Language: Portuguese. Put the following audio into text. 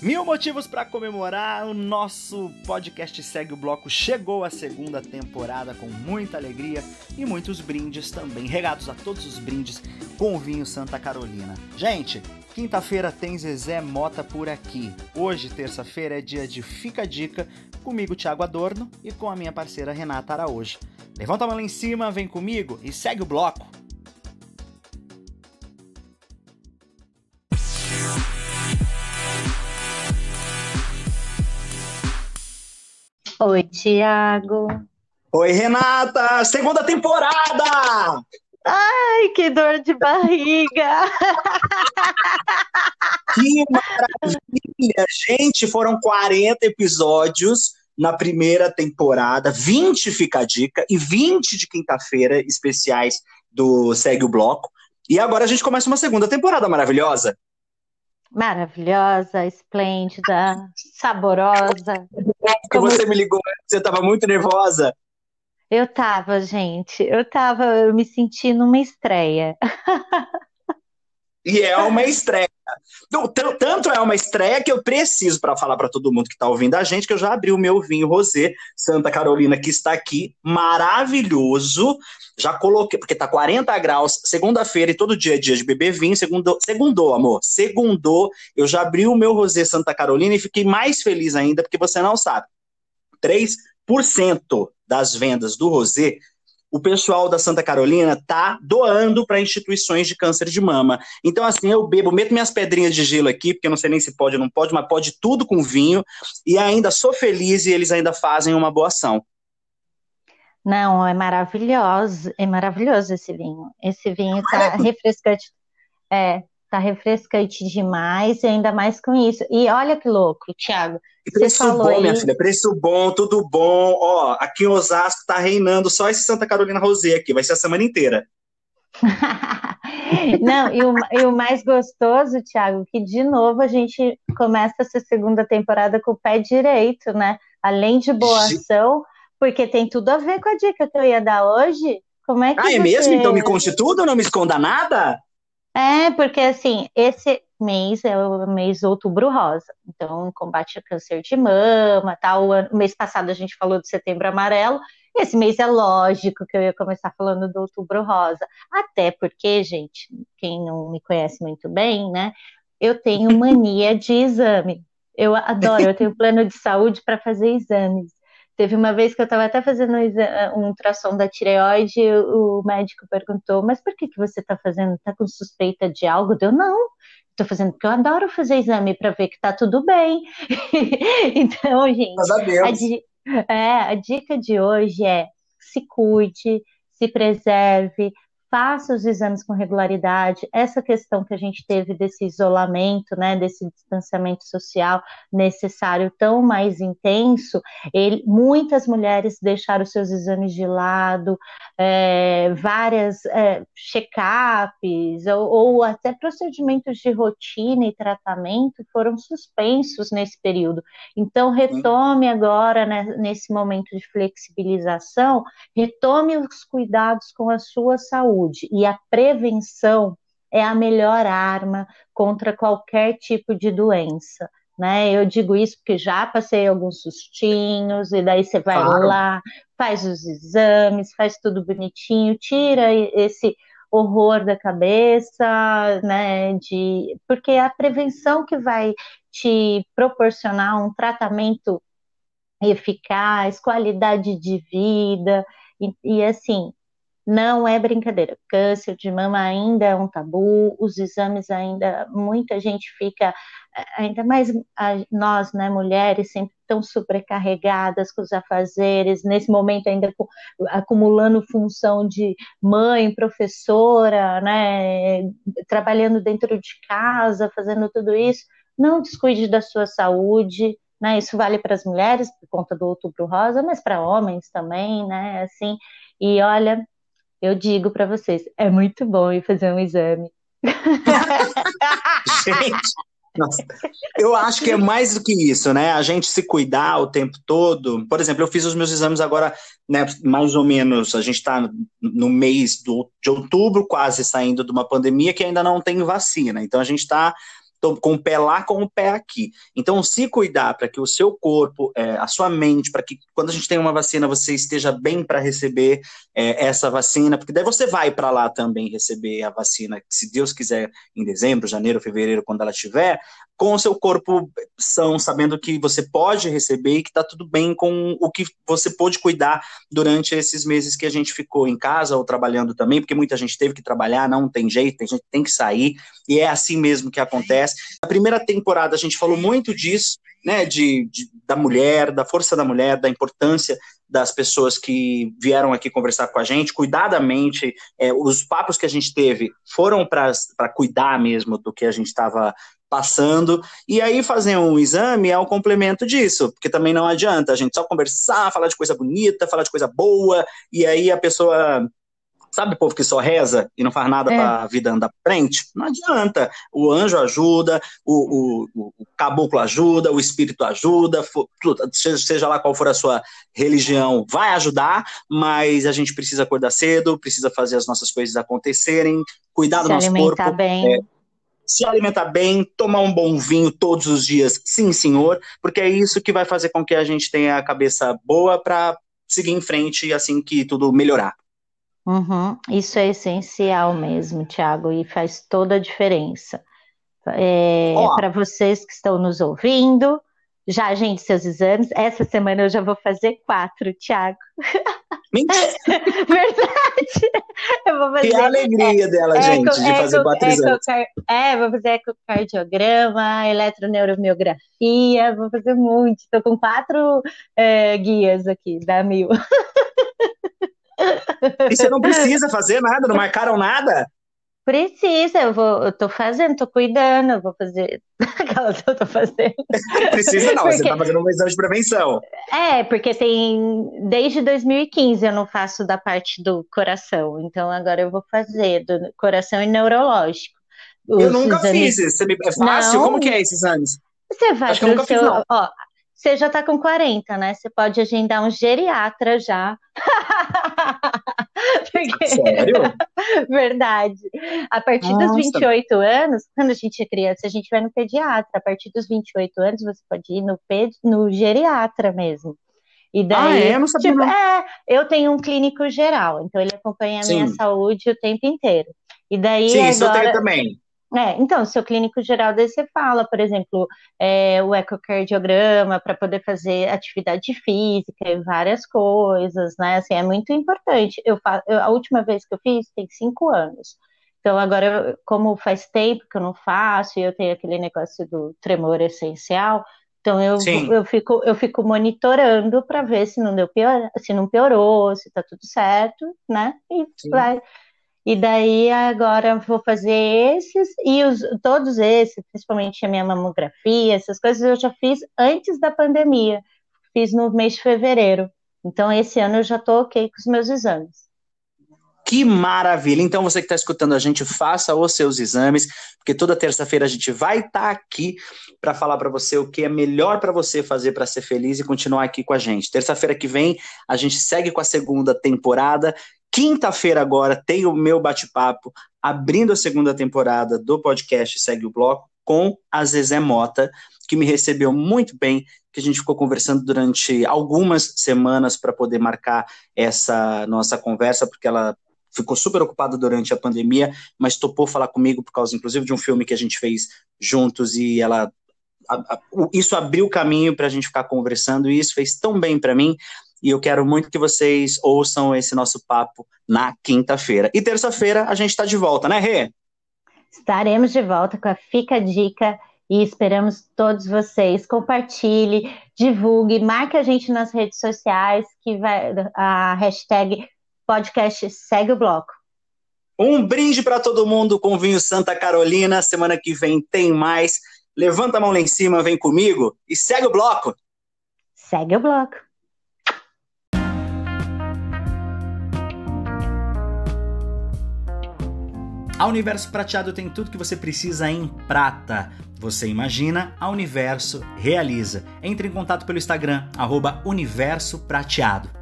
Mil motivos para comemorar. O nosso podcast Segue o Bloco chegou à segunda temporada com muita alegria e muitos brindes também, regados a todos os brindes com o vinho Santa Carolina. Gente, quinta-feira tem Zezé Mota por aqui. Hoje, terça-feira, é dia de Fica a Dica comigo, Thiago Adorno, e com a minha parceira Renata Araújo. Levanta a mão lá em cima, vem comigo e segue o bloco. Oi, Tiago. Oi, Renata! Segunda temporada! Ai, que dor de barriga! Que maravilha! Gente, foram 40 episódios na primeira temporada, 20 fica a dica e 20 de quinta-feira especiais do Segue o Bloco. E agora a gente começa uma segunda temporada maravilhosa maravilhosa, esplêndida, saborosa. Que você me ligou, você estava muito nervosa. Eu tava, gente, eu tava, eu me senti numa estreia. E é uma estreia. Tanto é uma estreia que eu preciso para falar para todo mundo que está ouvindo a gente que eu já abri o meu vinho rosé Santa Carolina que está aqui, maravilhoso. Já coloquei, porque tá 40 graus, segunda-feira e todo dia é dia de beber vinho, segundo, segundou, amor. Segundou, eu já abri o meu rosé Santa Carolina e fiquei mais feliz ainda porque você não sabe. 3% das vendas do rosé o pessoal da Santa Carolina tá doando para instituições de câncer de mama. Então, assim, eu bebo, meto minhas pedrinhas de gelo aqui, porque eu não sei nem se pode ou não pode, mas pode tudo com vinho, e ainda sou feliz e eles ainda fazem uma boa ação. Não, é maravilhoso, é maravilhoso esse vinho. Esse vinho tá refrescante. É, tá refrescante demais, e ainda mais com isso. E olha que louco, Thiago. Preço bom, aí... minha filha, preço bom, tudo bom. Ó, aqui em Osasco tá reinando só esse Santa Carolina Rosé aqui, vai ser a semana inteira. Não, e o, e o, mais gostoso, Thiago, que de novo a gente começa essa segunda temporada com o pé direito, né? Além de boa ação, porque tem tudo a ver com a dica que eu ia dar hoje. Como é que ah, é você... mesmo? Então me conte tudo, não me esconda nada? É, porque assim, esse mês é o mês outubro rosa. Então, combate ao câncer de mama, tal. O mês passado a gente falou de setembro amarelo. Esse mês é lógico que eu ia começar falando do outubro rosa. Até porque, gente, quem não me conhece muito bem, né? Eu tenho mania de exame. Eu adoro, eu tenho plano de saúde para fazer exames. Teve uma vez que eu estava até fazendo um ultrassom da tireoide, o médico perguntou, mas por que, que você está fazendo? Está com suspeita de algo? Deu, não, estou fazendo porque eu adoro fazer exame para ver que está tudo bem. então, gente, a, é, a dica de hoje é se cuide, se preserve, faça os exames com regularidade. Essa questão que a gente teve desse isolamento, né, desse distanciamento social necessário tão mais intenso, ele, muitas mulheres deixaram seus exames de lado, é, várias é, check-ups ou, ou até procedimentos de rotina e tratamento foram suspensos nesse período. Então, retome agora, né, nesse momento de flexibilização, retome os cuidados com a sua saúde saúde e a prevenção é a melhor arma contra qualquer tipo de doença. Né? Eu digo isso porque já passei alguns sustinhos, e daí você vai claro. lá, faz os exames, faz tudo bonitinho, tira esse horror da cabeça, né? De porque é a prevenção que vai te proporcionar um tratamento eficaz, qualidade de vida, e, e assim, não é brincadeira. Câncer de mama ainda é um tabu, os exames ainda, muita gente fica, eh, ainda mais nós, né, mulheres, sempre tão sobrecarregadas com os afazeres, nesse momento ainda acumulando função de mãe, professora, né, trabalhando dentro de casa, fazendo tudo isso. Não descuide da sua saúde, né? Isso vale para as mulheres por conta do Outubro Rosa, mas para homens também, né? Assim, e olha, eu digo para vocês, é muito bom ir fazer um exame. Gente, nossa, eu acho que é mais do que isso, né? A gente se cuidar o tempo todo. Por exemplo, eu fiz os meus exames agora, né? Mais ou menos, a gente está no mês do, de outubro, quase saindo de uma pandemia que ainda não tem vacina. Então a gente está com o pé lá, com o pé aqui. Então, se cuidar para que o seu corpo, é, a sua mente, para que quando a gente tem uma vacina, você esteja bem para receber é, essa vacina, porque daí você vai para lá também receber a vacina, se Deus quiser, em dezembro, janeiro, fevereiro, quando ela estiver, com o seu corpo são, sabendo que você pode receber e que está tudo bem com o que você pôde cuidar durante esses meses que a gente ficou em casa ou trabalhando também, porque muita gente teve que trabalhar, não tem jeito, a gente tem que sair, e é assim mesmo que acontece. Na primeira temporada a gente falou muito disso, né, de, de, da mulher, da força da mulher, da importância das pessoas que vieram aqui conversar com a gente, cuidadamente, é, os papos que a gente teve foram para cuidar mesmo do que a gente estava passando, e aí fazer um exame é um complemento disso, porque também não adianta a gente só conversar, falar de coisa bonita, falar de coisa boa, e aí a pessoa Sabe o povo que só reza e não faz nada é. para a vida andar pra frente? Não adianta. O anjo ajuda, o, o, o caboclo ajuda, o espírito ajuda, seja, seja lá qual for a sua religião, vai ajudar, mas a gente precisa acordar cedo, precisa fazer as nossas coisas acontecerem, cuidar do nosso corpo. Bem. É, se alimentar bem, tomar um bom vinho todos os dias, sim, senhor, porque é isso que vai fazer com que a gente tenha a cabeça boa para seguir em frente assim que tudo melhorar. Uhum, isso é essencial mesmo, Tiago, e faz toda a diferença. É, Para vocês que estão nos ouvindo, já agende seus exames. Essa semana eu já vou fazer quatro, Tiago. Mentira! Verdade! Eu vou fazer. Que alegria dela, eco, gente, de fazer eco, quatro eco, exames. É, vou fazer ecocardiograma, eletroneuromiografia, vou fazer muito. Estou com quatro é, guias aqui, da Mil. E você não precisa fazer nada, não marcaram nada? Precisa, eu vou, eu tô fazendo, tô cuidando, eu vou fazer aquelas que eu tô fazendo. Precisa não, porque... você tá fazendo um exame de prevenção. É, porque tem, desde 2015 eu não faço da parte do coração, então agora eu vou fazer do coração e neurológico. eu nunca exames... fiz, é fácil? Não, Como que é esses exames? Você vai Acho pro seu, fiz, ó, você já tá com 40, né? Você pode agendar um geriatra já. Porque... Sério? Verdade. A partir Nossa. dos 28 anos, quando a gente é criança, a gente vai no pediatra. A partir dos 28 anos, você pode ir no, ped... no geriatra mesmo. E daí, ah, é? Eu não sabia tipo, É, eu tenho um clínico geral, então ele acompanha a Sim. minha saúde o tempo inteiro. E daí Sim, agora... isso eu tenho também. É, então, seu clínico geral, daí você fala, por exemplo, é, o ecocardiograma para poder fazer atividade física e várias coisas, né? Assim, é muito importante. Eu, eu, a última vez que eu fiz tem cinco anos. Então, agora, como faz tempo que eu não faço e eu tenho aquele negócio do tremor essencial, então eu, eu, fico, eu fico monitorando para ver se não deu pior, se não piorou, se está tudo certo, né? E Sim. vai e daí agora vou fazer esses e os, todos esses, principalmente a minha mamografia, essas coisas eu já fiz antes da pandemia. Fiz no mês de fevereiro. Então esse ano eu já estou ok com os meus exames. Que maravilha! Então, você que está escutando a gente, faça os seus exames, porque toda terça-feira a gente vai estar tá aqui para falar para você o que é melhor para você fazer para ser feliz e continuar aqui com a gente. Terça-feira que vem, a gente segue com a segunda temporada Quinta-feira agora tem o meu bate-papo abrindo a segunda temporada do podcast Segue o Bloco com a Zezé Mota, que me recebeu muito bem, que a gente ficou conversando durante algumas semanas para poder marcar essa nossa conversa, porque ela ficou super ocupada durante a pandemia, mas topou falar comigo por causa, inclusive, de um filme que a gente fez juntos e ela isso abriu o caminho para a gente ficar conversando e isso fez tão bem para mim e eu quero muito que vocês ouçam esse nosso papo na quinta-feira. E terça-feira a gente está de volta, né, Rê? Estaremos de volta com a Fica a Dica e esperamos todos vocês. Compartilhe, divulgue, marque a gente nas redes sociais, que vai a hashtag podcast segue o bloco. Um brinde para todo mundo com vinho Santa Carolina. Semana que vem tem mais. Levanta a mão lá em cima, vem comigo e segue o bloco. Segue o bloco. A Universo Prateado tem tudo que você precisa em prata. Você imagina, a Universo realiza. Entre em contato pelo Instagram, arroba Universo Prateado.